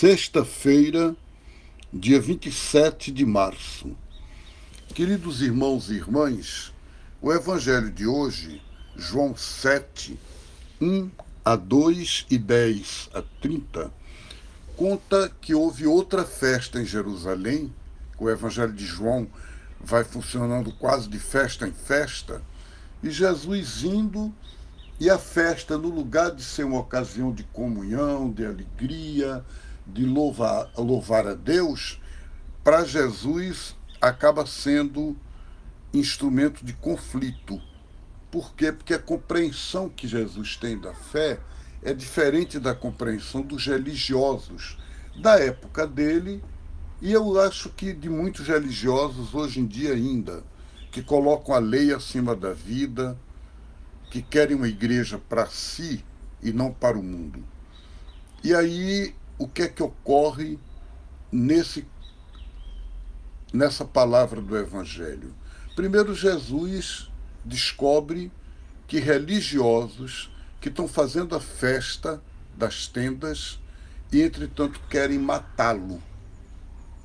Sexta-feira, dia 27 de março. Queridos irmãos e irmãs, o evangelho de hoje, João 7, 1 a 2 e 10 a 30, conta que houve outra festa em Jerusalém. O evangelho de João vai funcionando quase de festa em festa, e Jesus indo e a festa, no lugar de ser uma ocasião de comunhão, de alegria, de louvar, louvar a Deus, para Jesus acaba sendo instrumento de conflito. Por quê? Porque a compreensão que Jesus tem da fé é diferente da compreensão dos religiosos da época dele e eu acho que de muitos religiosos hoje em dia ainda, que colocam a lei acima da vida, que querem uma igreja para si e não para o mundo. E aí o que é que ocorre nesse nessa palavra do evangelho? Primeiro Jesus descobre que religiosos que estão fazendo a festa das tendas e entretanto querem matá-lo.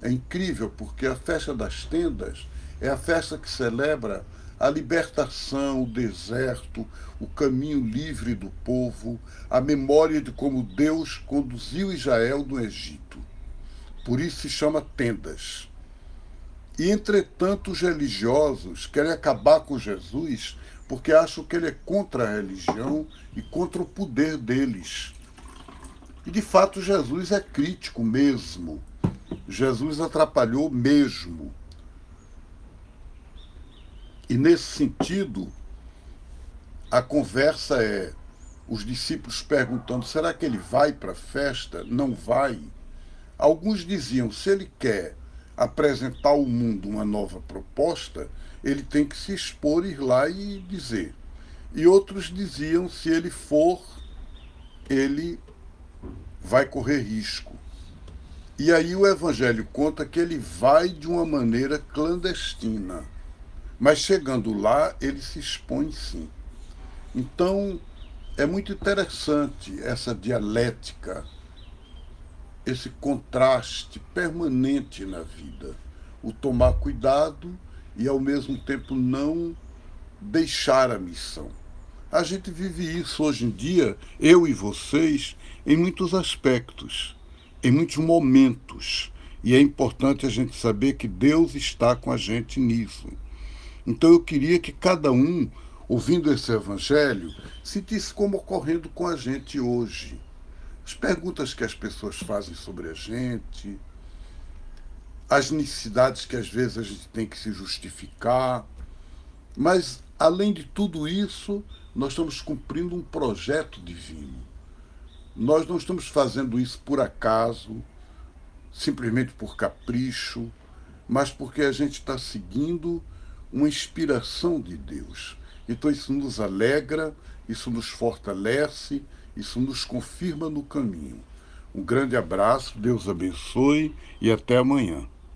É incrível porque a festa das tendas é a festa que celebra a libertação, o deserto, o caminho livre do povo, a memória de como Deus conduziu Israel do Egito. Por isso se chama tendas. E, entretanto, os religiosos querem acabar com Jesus porque acham que ele é contra a religião e contra o poder deles. E, de fato, Jesus é crítico mesmo. Jesus atrapalhou mesmo. E nesse sentido, a conversa é os discípulos perguntando: será que ele vai para a festa? Não vai. Alguns diziam: se ele quer apresentar ao mundo uma nova proposta, ele tem que se expor, ir lá e dizer. E outros diziam: se ele for, ele vai correr risco. E aí o Evangelho conta que ele vai de uma maneira clandestina mas chegando lá, ele se expõe sim. Então, é muito interessante essa dialética, esse contraste permanente na vida. O tomar cuidado e, ao mesmo tempo, não deixar a missão. A gente vive isso hoje em dia, eu e vocês, em muitos aspectos, em muitos momentos. E é importante a gente saber que Deus está com a gente nisso. Então eu queria que cada um, ouvindo esse evangelho, sentisse como ocorrendo com a gente hoje. As perguntas que as pessoas fazem sobre a gente, as necessidades que às vezes a gente tem que se justificar. Mas, além de tudo isso, nós estamos cumprindo um projeto divino. Nós não estamos fazendo isso por acaso, simplesmente por capricho, mas porque a gente está seguindo uma inspiração de Deus. Então isso nos alegra, isso nos fortalece, isso nos confirma no caminho. Um grande abraço, Deus abençoe e até amanhã.